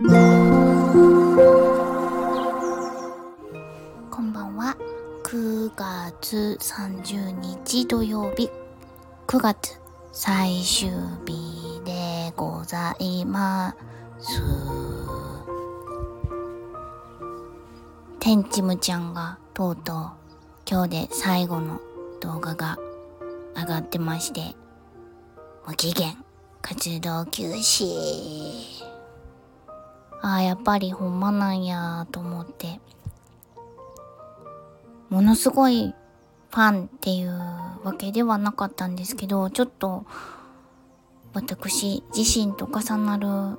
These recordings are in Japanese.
こんばんは。9月30日土曜日。9月最終日でございます。天チムちゃんがとうとう今日で最後の動画が上がってまして、無期限活動休止。ああ、やっぱりほんまなんやと思って。ものすごいファンっていうわけではなかったんですけど、ちょっと私自身と重なる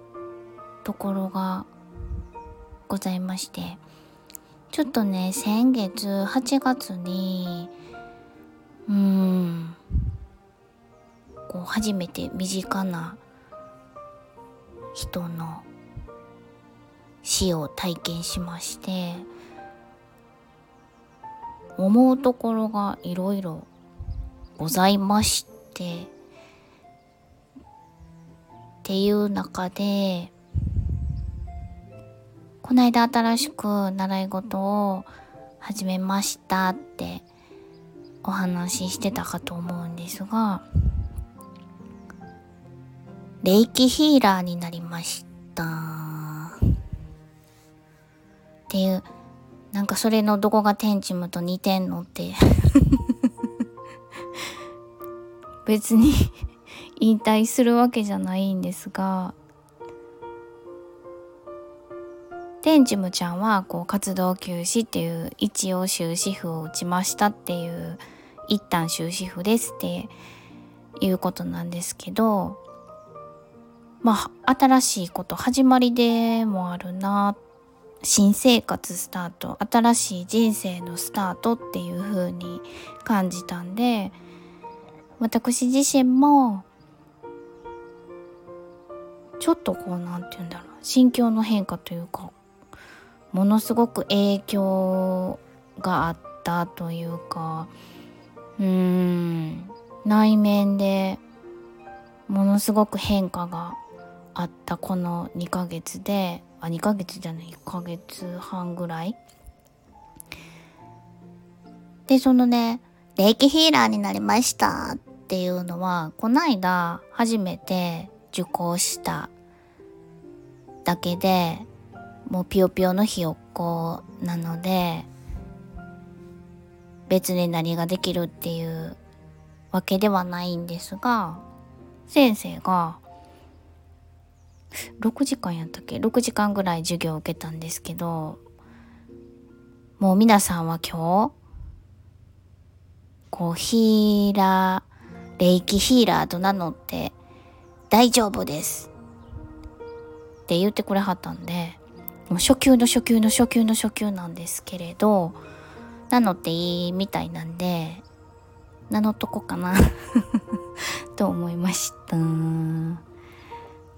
ところがございまして、ちょっとね、先月8月に、うーん、こう初めて身近な人の死を体験しまして思うところがいろいろございましてっていう中でこの間新しく習い事を始めましたってお話ししてたかと思うんですが霊気ヒーラーになりっていう。なんかそれのどこが天チムと似てんのって。別に 引退するわけじゃないんですが。天チムちゃんはこう活動休止っていう一応終止符を打ちましたっていう一旦終止符ですっていうことなんですけど。まあ新しいこと始まりでもあるなって新生活スタート新しい人生のスタートっていう風に感じたんで私自身もちょっとこうなんて言うんだろう心境の変化というかものすごく影響があったというかうーん内面でものすごく変化があったこの2ヶ月であ2ヶ月じゃない1ヶ月半ぐらい。でそのね霊気ヒーラーになりましたっていうのはこないだ初めて受講しただけでもうピヨピヨのひよっこなので別に何ができるっていうわけではないんですが先生が6時間やったっけ？6時間ぐらい授業を受けたんですけどもう皆さんは今日こうヒーラー霊気ヒーラーと名乗って大丈夫です。って言ってくれはったんでもう初級の初級の初級の初級なんですけれど名乗っていいみたいなんで名乗っとこうかな。と思いました。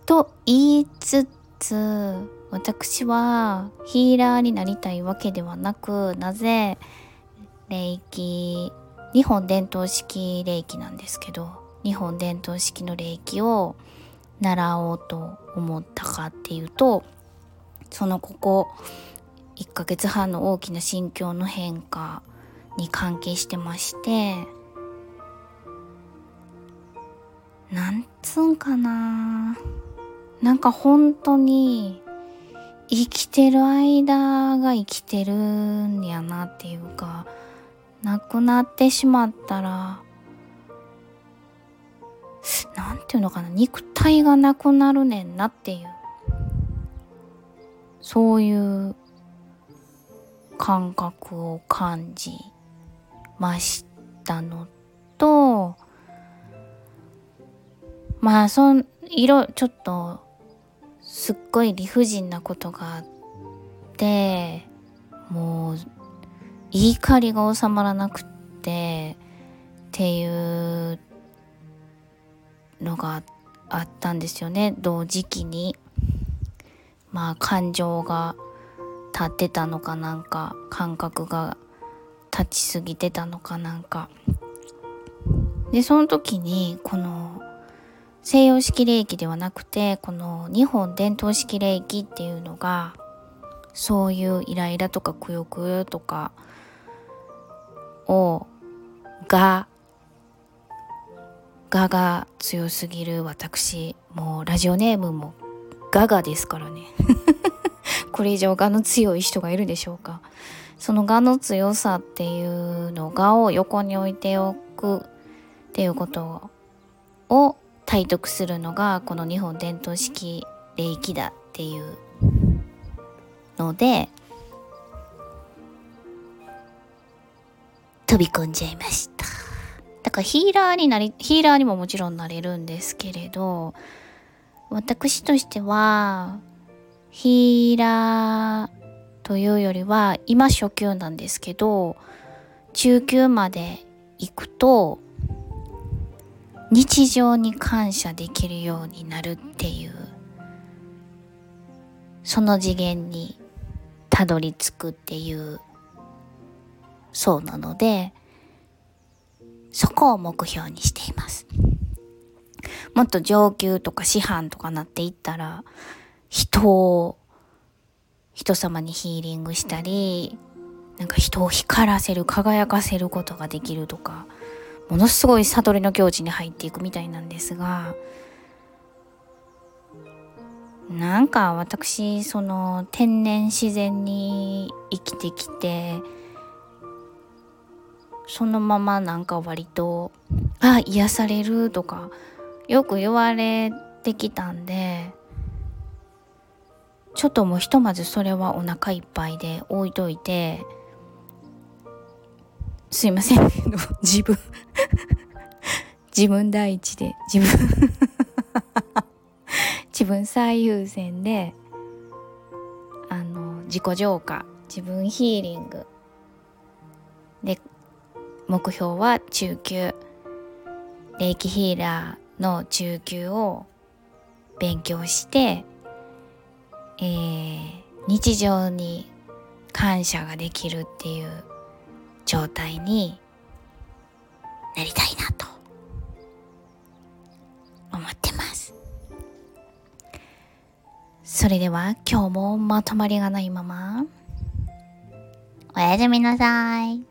と言いつつ私はヒーラーになりたいわけではなくなぜ霊気日本伝統式霊気なんですけど日本伝統式の霊気を習おうと思ったかっていうとそのここ1ヶ月半の大きな心境の変化に関係してましてなんつうんかな。なんか本当に生きてる間が生きてるんやなっていうか亡くなってしまったらなんていうのかな肉体がなくなるねんなっていうそういう感覚を感じましたのとまあそんいろちょっとすっごい理不尽なことがあってもう怒りが収まらなくってっていうのがあったんですよね。同時期に。まあ感情が立ってたのかなんか感覚が立ちすぎてたのかなんか。でその時にこの「西洋式霊気ではなくてこの日本伝統式霊気っていうのがそういうイライラとかくよくよとかをががが強すぎる私。もうラジオネームもガガですからね。これ以上がの強い人がいるでしょうか。そのがの強さっていうのがを横に置いておくっていうことを体得するのがこの日本伝統式霊気だっていうので飛び込んじゃいました。だからヒーラーになりヒーラーにももちろんなれるんですけれど私としてはヒーラーというよりは今初級なんですけど中級まで行くと日常に感謝できるようになるっていうその次元にたどり着くっていうそうなのでそこを目標にしています。もっと上級とか師範とかなっていったら人を人様にヒーリングしたりなんか人を光らせる輝かせることができるとかものすごい悟りの境地に入っていくみたいなんですがなんか私その天然自然に生きてきてそのままなんか割とあ癒されるとかよく言われてきたんでちょっともうひとまずそれはお腹いっぱいで置いといてすいません。自分自分第一で自分 自分最優先であの自己浄化自分ヒーリング。で目標は中級。霊気ヒーラーの中級を勉強して、えー、日常に感謝ができるっていう状態になりたいなと。思ってますそれでは今日もまとまりがないままおやすみなさい。